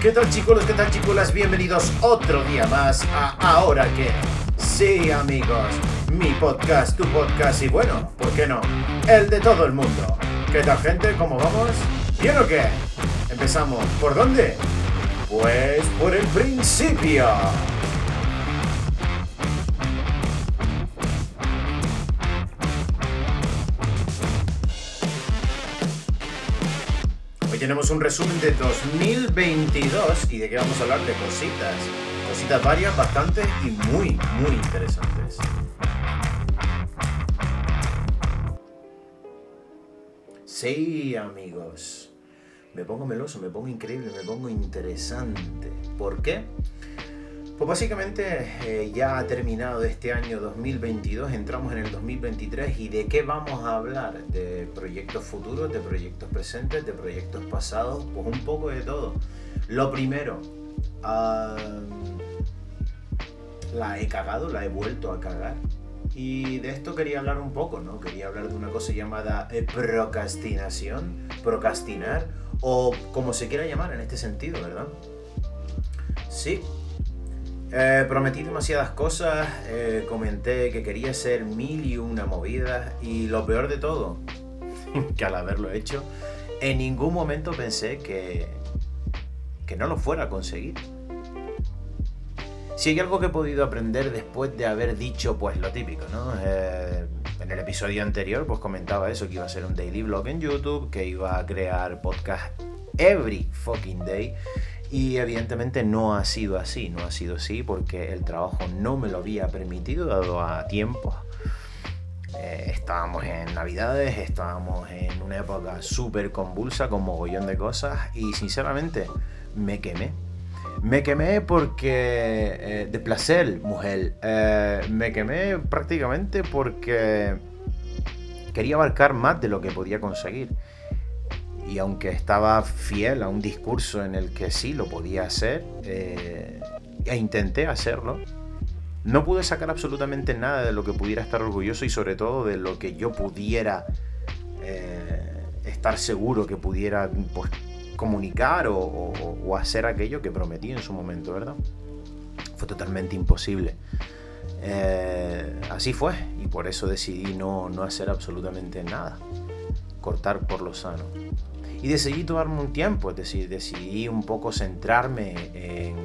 ¿Qué tal chicos? ¿Qué tal chiculas? Bienvenidos otro día más a Ahora que. Sí amigos, mi podcast, tu podcast y bueno, ¿por qué no? El de todo el mundo. ¿Qué tal gente? ¿Cómo vamos? ¿Bien o qué? Empezamos. ¿Por dónde? Pues por el principio. Tenemos un resumen de 2022 y de qué vamos a hablar de cositas. Cositas varias, bastantes y muy, muy interesantes. Sí, amigos. Me pongo meloso, me pongo increíble, me pongo interesante. ¿Por qué? Pues básicamente eh, ya ha terminado este año 2022, entramos en el 2023 y de qué vamos a hablar? De proyectos futuros, de proyectos presentes, de proyectos pasados, pues un poco de todo. Lo primero, la he cagado, la he vuelto a cagar. Y de esto quería hablar un poco, ¿no? Quería hablar de una cosa llamada eh, procrastinación, procrastinar, o como se quiera llamar en este sentido, ¿verdad? Sí, eh, prometí demasiadas cosas, eh, comenté que quería ser mil y una movidas y lo peor de todo, que al haberlo hecho, en ningún momento pensé que, que no lo fuera a conseguir. Si hay algo que he podido aprender después de haber dicho pues lo típico, ¿no? Eh, en el episodio anterior pues comentaba eso, que iba a ser un daily vlog en YouTube, que iba a crear podcast every fucking day y evidentemente no ha sido así, no ha sido así porque el trabajo no me lo había permitido dado a tiempo. Eh, estábamos en Navidades, estábamos en una época súper convulsa con mogollón de cosas y sinceramente me quemé. Me quemé porque... Eh, de placer, mujer. Eh, me quemé prácticamente porque quería abarcar más de lo que podía conseguir y aunque estaba fiel a un discurso en el que sí lo podía hacer, eh, e intenté hacerlo, no pude sacar absolutamente nada de lo que pudiera estar orgulloso y sobre todo de lo que yo pudiera eh, estar seguro que pudiera pues, comunicar o, hacer aquello que prometí en su momento, ¿verdad? Fue totalmente imposible. Eh, así fue y por eso decidí no, no hacer absolutamente nada, cortar por lo sano. Y decidí tomarme un tiempo, es decir, decidí un poco centrarme en,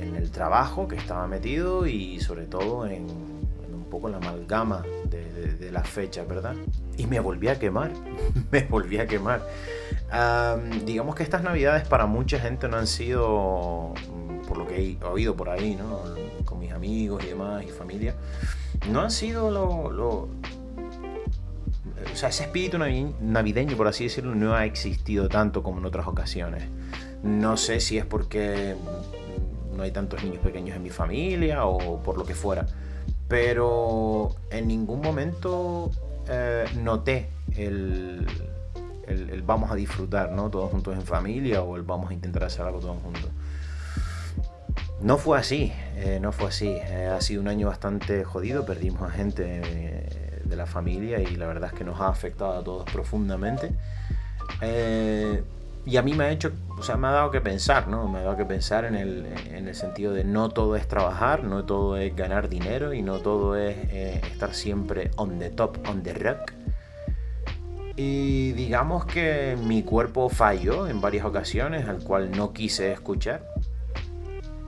en el trabajo que estaba metido y sobre todo en, un poco la amalgama de, la fecha, ¿verdad? Y me volví a quemar, me volví a quemar. digamos que estas navidades para mucha gente no han sido, por lo que he oído por ahí, ¿no? Con mis amigos y demás y familia, no han sido lo o sea, ese espíritu navideño, por así decirlo, no ha existido tanto como en otras ocasiones. No sé si es porque no hay tantos niños pequeños en mi familia o por lo que fuera, pero en ningún momento eh, noté el, vamos a disfrutar, ¿no? Todos juntos en familia o el vamos a intentar hacer algo todos juntos. No fue así, eh, no fue así. Eh, ha sido un año bastante jodido, perdimos a gente de la familia y la verdad es que nos ha afectado a todos profundamente. Eh, y a mí me ha hecho, o sea, me ha dado que pensar, ¿no? Me ha dado que pensar en el, en el sentido de no todo es trabajar, no todo es ganar dinero y no todo es eh, estar siempre on the top, on the rock. Y digamos que mi cuerpo falló en varias ocasiones, al cual no quise escuchar.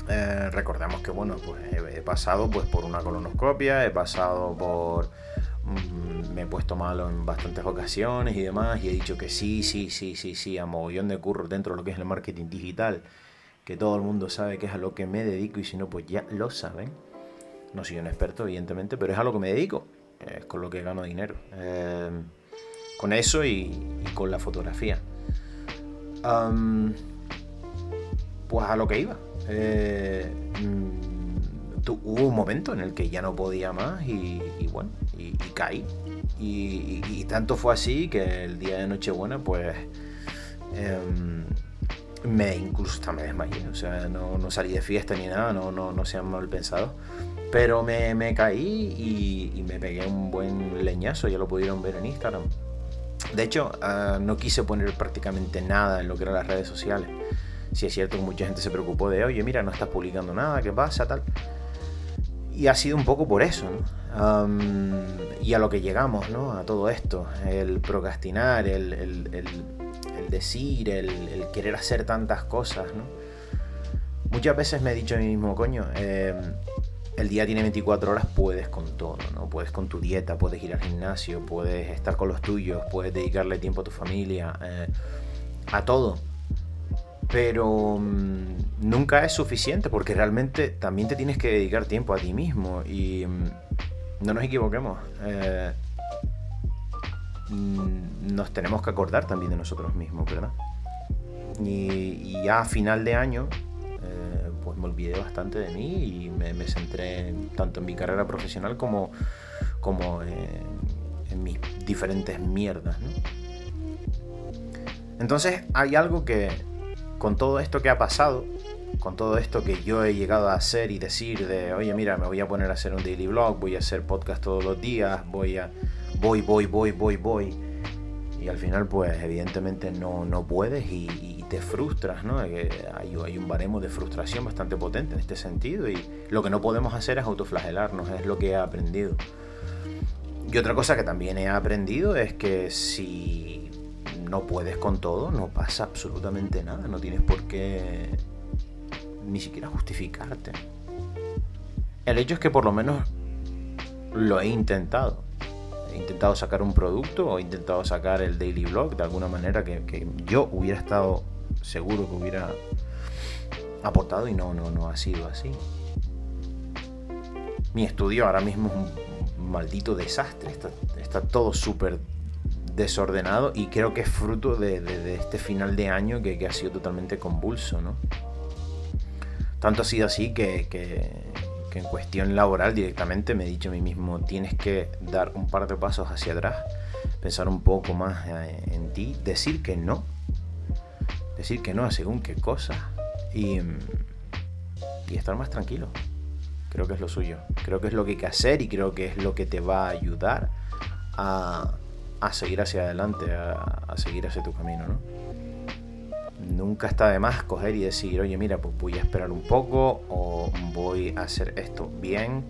Eh, recordemos que, bueno, pues he, pasado pues, por una colonoscopia, he pasado por Mm, me he puesto malo en bastantes ocasiones y demás, y he dicho que sí, sí, sí, sí, sí, a mogollón de curro dentro de lo que es el marketing digital, que todo el mundo sabe que es a lo que me dedico, y si no, pues ya lo saben. No soy un experto, evidentemente, pero es a lo que me dedico, es con lo que gano dinero. Eh, con eso y, con la fotografía. pues a lo que iba. Eh, mm, hubo un momento en el que ya no podía más y, bueno, y, caí. Y, tanto fue así que el día de Nochebuena, pues em, me incluso hasta me desmayé. O sea, no, salí de fiesta ni nada, no, no, no sean mal pensados. Pero me, caí y, me pegué un buen leñazo, ya lo pudieron ver en Instagram. De hecho, ah, no quise poner prácticamente nada en lo que eran las redes sociales. Si es cierto que mucha gente se preocupó de, oye, mira, no estás publicando nada, ¿qué pasa? Tal. Y ha sido un poco por eso, y a lo que llegamos, ¿no? A todo esto, el procrastinar, el, el, decir, el, querer hacer tantas cosas, ¿no? Muchas veces me he dicho a mí mismo, coño, em, el día tiene 24 horas, puedes con todo, ¿no? Puedes con tu dieta, puedes ir al gimnasio, puedes estar con los tuyos, puedes dedicarle tiempo a tu familia, eh, a todo pero mm, nunca es suficiente porque realmente también te tienes que dedicar tiempo a ti mismo y mm, no nos equivoquemos. Eh, mm, nos tenemos que acordar también de nosotros mismos, ¿verdad? Y, ya a final de año, eh, pues me olvidé bastante de mí y me, centré tanto en mi carrera profesional como, como en mis diferentes mierdas, ¿no? Entonces hay algo que, con todo esto que ha pasado, con todo esto que yo he llegado a hacer y decir de, oye, mira, me voy a poner a hacer un daily blog, voy a hacer podcast todos los días, voy a, voy, voy, voy, voy. Y al final, pues, evidentemente no, no puedes y, te frustras, ¿no? Hay, hay un baremo de frustración bastante potente en este sentido y lo que no podemos hacer es autoflagelarnos, es lo que he aprendido. Y otra cosa que también he aprendido es que si no puedes con todo, no pasa absolutamente nada, no tienes por qué ni siquiera justificarte. El hecho es que por lo menos lo he intentado. He intentado sacar un producto o he intentado sacar el daily blog de alguna manera que, yo hubiera estado seguro que hubiera aportado y no, no, no ha sido así. Mi estudio ahora mismo es un maldito desastre, está, está todo súper desordenado y creo que es fruto de, este final de año que, ha sido totalmente convulso, ¿no? Tanto ha sido así que, en cuestión laboral directamente me he dicho a mí mismo, tienes que dar un par de pasos hacia atrás, pensar un poco más eh, en ti, decir que no, decir que no a según qué cosas y, y estar más tranquilo. Creo que es lo suyo, creo que es lo que hay que hacer y creo que es lo que te va a ayudar a, a seguir hacia adelante, a, seguir hacia tu camino, ¿no? Nunca está de más coger y decir, oye, mira, pues voy a esperar un poco o voy a hacer esto bien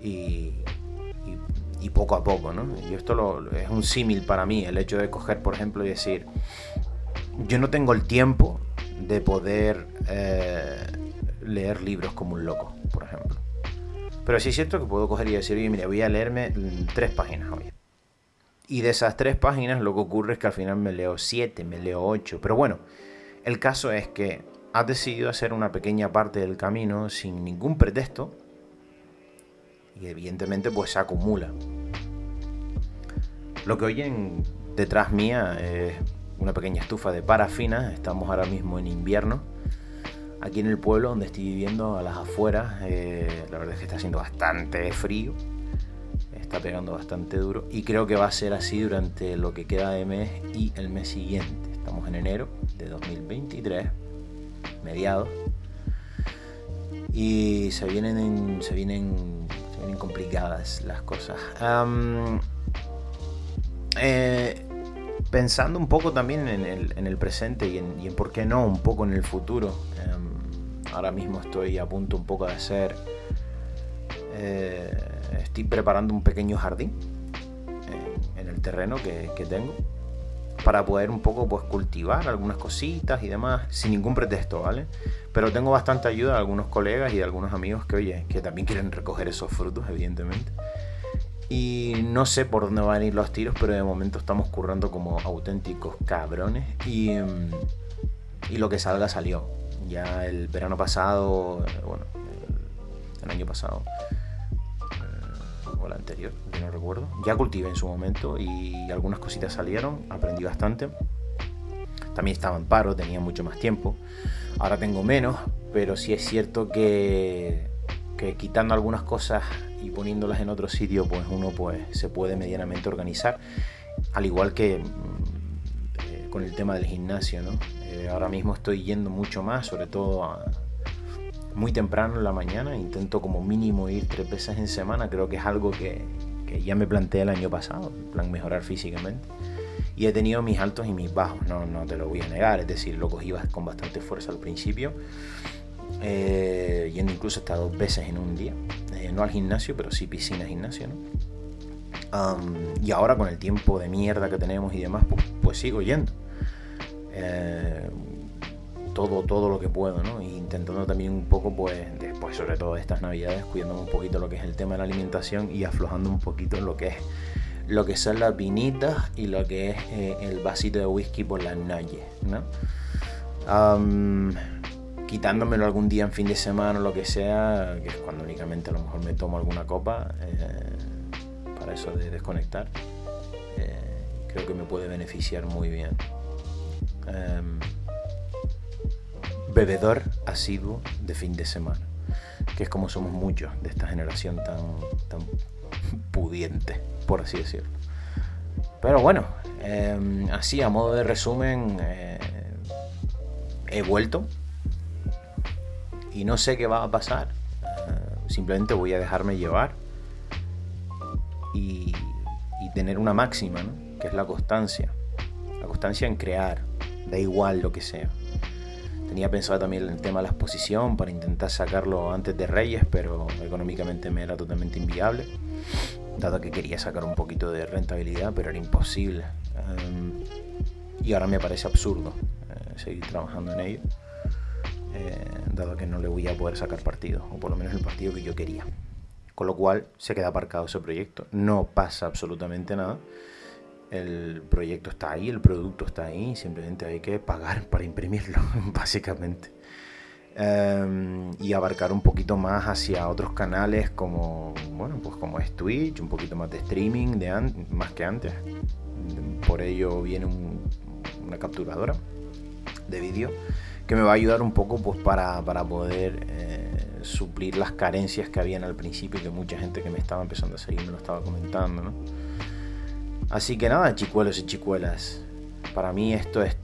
y, poco a poco, ¿no? Y esto lo, es un símil para mí, el hecho de coger, por ejemplo, y decir, yo no tengo el tiempo de poder eh, leer libros como un loco, por ejemplo. Pero sí es cierto que puedo coger y decir, oye, mira, voy a leerme tres páginas hoy. Y de esas tres páginas lo que ocurre es que al final me leo siete, me leo ocho. Pero bueno, el caso es que has decidido hacer una pequeña parte del camino sin ningún pretexto. Y evidentemente pues se acumula. Lo que oyen detrás mía es una pequeña estufa de parafina. Estamos ahora mismo en invierno. Aquí en el pueblo donde estoy viviendo, a las afueras, eh, la verdad es que está haciendo bastante frío está pegando bastante duro y creo que va a ser así durante lo que queda de mes y el mes siguiente. Estamos en enero de 2023, mediados, y se vienen, se vienen, se vienen complicadas las cosas. Eh, pensando un poco también en el, presente y en, por qué no un poco en el futuro. ahora mismo estoy a punto un poco de hacer... Eh, estoy preparando un pequeño jardín en, el terreno que, tengo para poder un poco pues cultivar algunas cositas y demás sin ningún pretexto, ¿vale? Pero tengo bastante ayuda de algunos colegas y de algunos amigos que, oye, que también quieren recoger esos frutos, evidentemente. Y no sé por dónde van a ir los tiros, pero de momento estamos currando como auténticos cabrones y, mm, y lo que salga salió. Ya el verano pasado, bueno, el año pasado, la anterior, que no recuerdo. Ya cultivé en su momento y algunas cositas salieron, aprendí bastante. También estaba en paro, tenía mucho más tiempo. Ahora tengo menos, pero sí es cierto que, que quitando algunas cosas y poniéndolas en otro sitio, pues uno pues, se puede medianamente organizar. Al igual que mm, eh, con el tema del gimnasio, ¿no? Eh, ahora mismo estoy yendo mucho más, sobre todo a, muy temprano en la mañana, intento como mínimo ir tres veces en semana, creo que es algo que, ya me planteé el año pasado, en plan mejorar físicamente. Y he tenido mis altos y mis bajos, no, no te lo voy a negar. Es decir, lo cogí con bastante fuerza al principio. Eh, yendo incluso hasta dos veces en un día. Eh, no al gimnasio, pero sí piscina, gimnasio, ¿no? y ahora con el tiempo de mierda que tenemos y demás, pues, pues sigo yendo. Eh, todo, todo lo que puedo, ¿no? Intentando también un poco, pues, después, sobre todo de estas navidades, cuidándome un poquito lo que es el tema de la alimentación y aflojando un poquito lo que es lo que son las vinitas y lo que es eh, el vasito de whisky por las noches, ¿no? quitándomelo algún día en fin de semana o lo que sea, que es cuando únicamente a lo mejor me tomo alguna copa, eh, para eso de desconectar, eh, creo que me puede beneficiar muy bien. Bebedor asiduo de fin de semana, que es como somos muchos de esta generación tan, tan pudiente, por así decirlo. Pero bueno, em, así a modo de resumen, eh, he vuelto y no sé qué va a pasar. Eh, simplemente voy a dejarme llevar y, y tener una máxima, ¿no? que es la constancia. La constancia en crear, da igual lo que sea. Tenía pensado también el tema de la exposición para intentar sacarlo antes de Reyes, pero económicamente me era totalmente inviable, dado que quería sacar un poquito de rentabilidad, pero era imposible. Em, y ahora me parece absurdo eh, seguir trabajando en ello, eh, dado que no le voy a poder sacar partido, o por lo menos el partido que yo quería. Con lo cual se queda aparcado ese proyecto. No pasa absolutamente nada el proyecto está ahí, el producto está ahí, simplemente hay que pagar para imprimirlo, básicamente. Em, y abarcar un poquito más hacia otros canales como, bueno, pues como es Twitch, un poquito más de streaming más que antes. Por ello viene una capturadora de vídeo que me va a ayudar un poco pues para, poder eh, suplir las carencias que habían al principio y que mucha gente que me estaba empezando a seguir me lo estaba comentando, ¿no? Así que nada, chicuelos y chicuelas, para mí esto es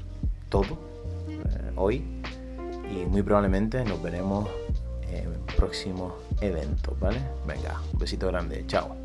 todo eh, hoy y muy probablemente nos veremos en próximos eventos, ¿vale? Venga, un besito grande, chao.